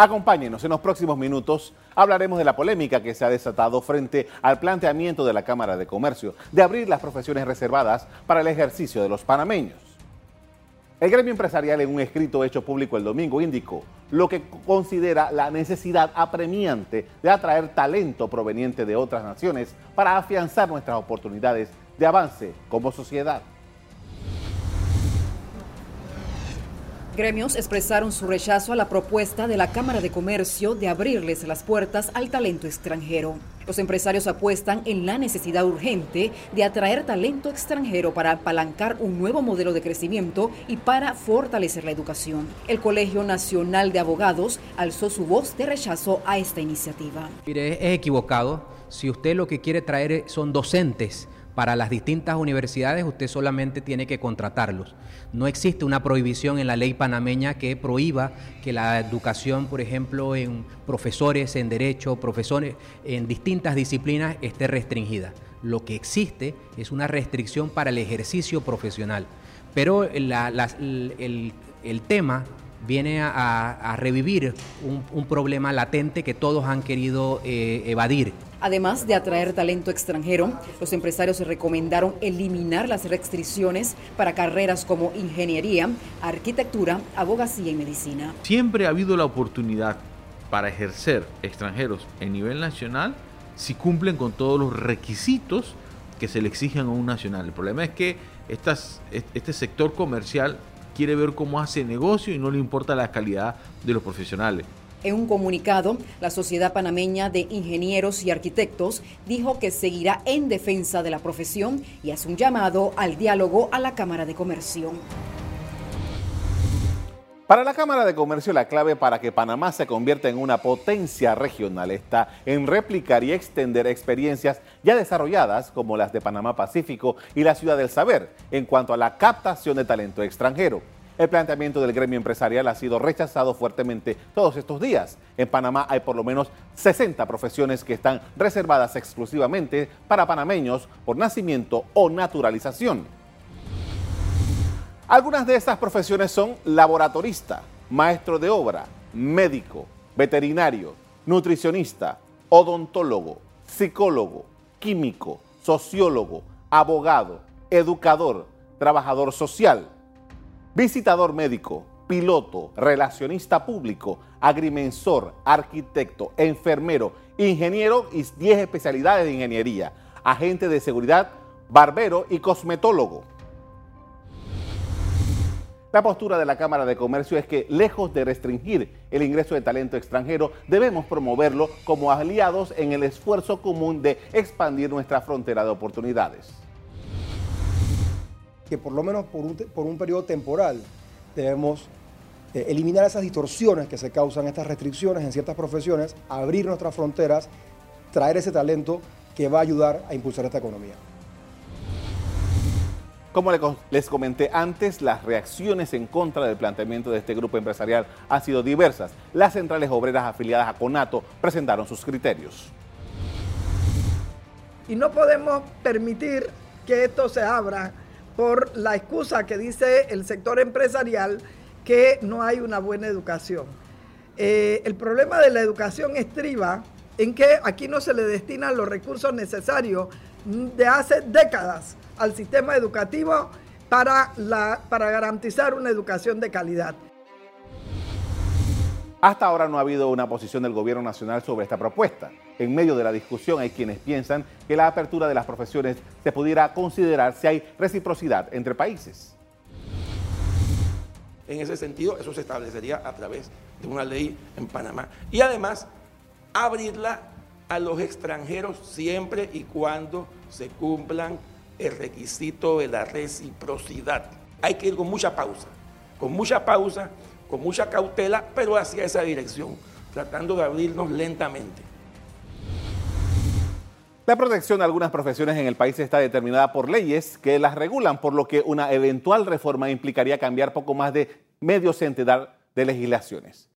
Acompáñenos en los próximos minutos. Hablaremos de la polémica que se ha desatado frente al planteamiento de la Cámara de Comercio de abrir las profesiones reservadas para el ejercicio de los panameños. El gremio empresarial en un escrito hecho público el domingo indicó lo que considera la necesidad apremiante de atraer talento proveniente de otras naciones para afianzar nuestras oportunidades de avance como sociedad. Gremios expresaron su rechazo a la propuesta de la Cámara de Comercio de abrirles las puertas al talento extranjero. Los empresarios apuestan en la necesidad urgente de atraer talento extranjero para apalancar un nuevo modelo de crecimiento y para fortalecer la educación. El Colegio Nacional de Abogados alzó su voz de rechazo a esta iniciativa. Mire, es equivocado. Si usted lo que quiere traer son docentes, para las distintas universidades usted solamente tiene que contratarlos. No existe una prohibición en la ley panameña que prohíba que la educación, por ejemplo, en profesores en derecho, profesores en distintas disciplinas esté restringida. Lo que existe es una restricción para el ejercicio profesional. Pero el, tema viene a, revivir un, problema latente que todos han querido eh, evadir. Además de atraer talento extranjero, los empresarios recomendaron eliminar las restricciones para carreras como ingeniería, arquitectura, abogacía y medicina. Siempre ha habido la oportunidad para ejercer extranjeros en nivel nacional si cumplen con todos los requisitos que se le exigen a un nacional. El problema es que este sector comercial quiere ver cómo hace negocio y no le importa la calidad de los profesionales. En un comunicado, la Sociedad Panameña de Ingenieros y Arquitectos dijo que seguirá en defensa de la profesión y hace un llamado al diálogo a la Cámara de Comercio. Para la Cámara de Comercio, la clave para que Panamá se convierta en una potencia regional está en replicar y extender experiencias ya desarrolladas como las de Panamá Pacífico y la Ciudad del Saber en cuanto a la captación de talento extranjero. El planteamiento del gremio empresarial ha sido rechazado fuertemente todos estos días. En Panamá hay por lo menos 60 profesiones que están reservadas exclusivamente para panameños por nacimiento o naturalización. Algunas de estas profesiones son laboratorista, maestro de obra, médico, veterinario, nutricionista, odontólogo, psicólogo, químico, sociólogo, abogado, educador, trabajador social, visitador médico, piloto, relacionista público, agrimensor, arquitecto, enfermero, ingeniero y 10 especialidades de ingeniería, agente de seguridad, barbero y cosmetólogo. La postura de la Cámara de Comercio es que, lejos de restringir el ingreso de talento extranjero, debemos promoverlo como aliados en el esfuerzo común de expandir nuestra frontera de oportunidades que por lo menos por un, periodo temporal debemos eh, eliminar esas distorsiones que se causan, estas restricciones en ciertas profesiones, abrir nuestras fronteras, traer ese talento que va a ayudar a impulsar esta economía. Como les comenté antes, las reacciones en contra del planteamiento de este grupo empresarial han sido diversas. Las centrales obreras afiliadas a CONATO presentaron sus criterios. Y no podemos permitir que esto se abra por la excusa que dice el sector empresarial que no hay una buena educación. Eh, el problema de la educación estriba en que aquí no se le destinan los recursos necesarios de hace décadas al sistema educativo para, la, para garantizar una educación de calidad. Hasta ahora no ha habido una posición del gobierno nacional sobre esta propuesta. En medio de la discusión hay quienes piensan que la apertura de las profesiones se pudiera considerar si hay reciprocidad entre países. En ese sentido, eso se establecería a través de una ley en Panamá. Y además, abrirla a los extranjeros siempre y cuando se cumplan el requisito de la reciprocidad. Hay que ir con mucha pausa, con mucha pausa con mucha cautela, pero hacia esa dirección, tratando de abrirnos lentamente. La protección de algunas profesiones en el país está determinada por leyes que las regulan, por lo que una eventual reforma implicaría cambiar poco más de medio centenar de legislaciones.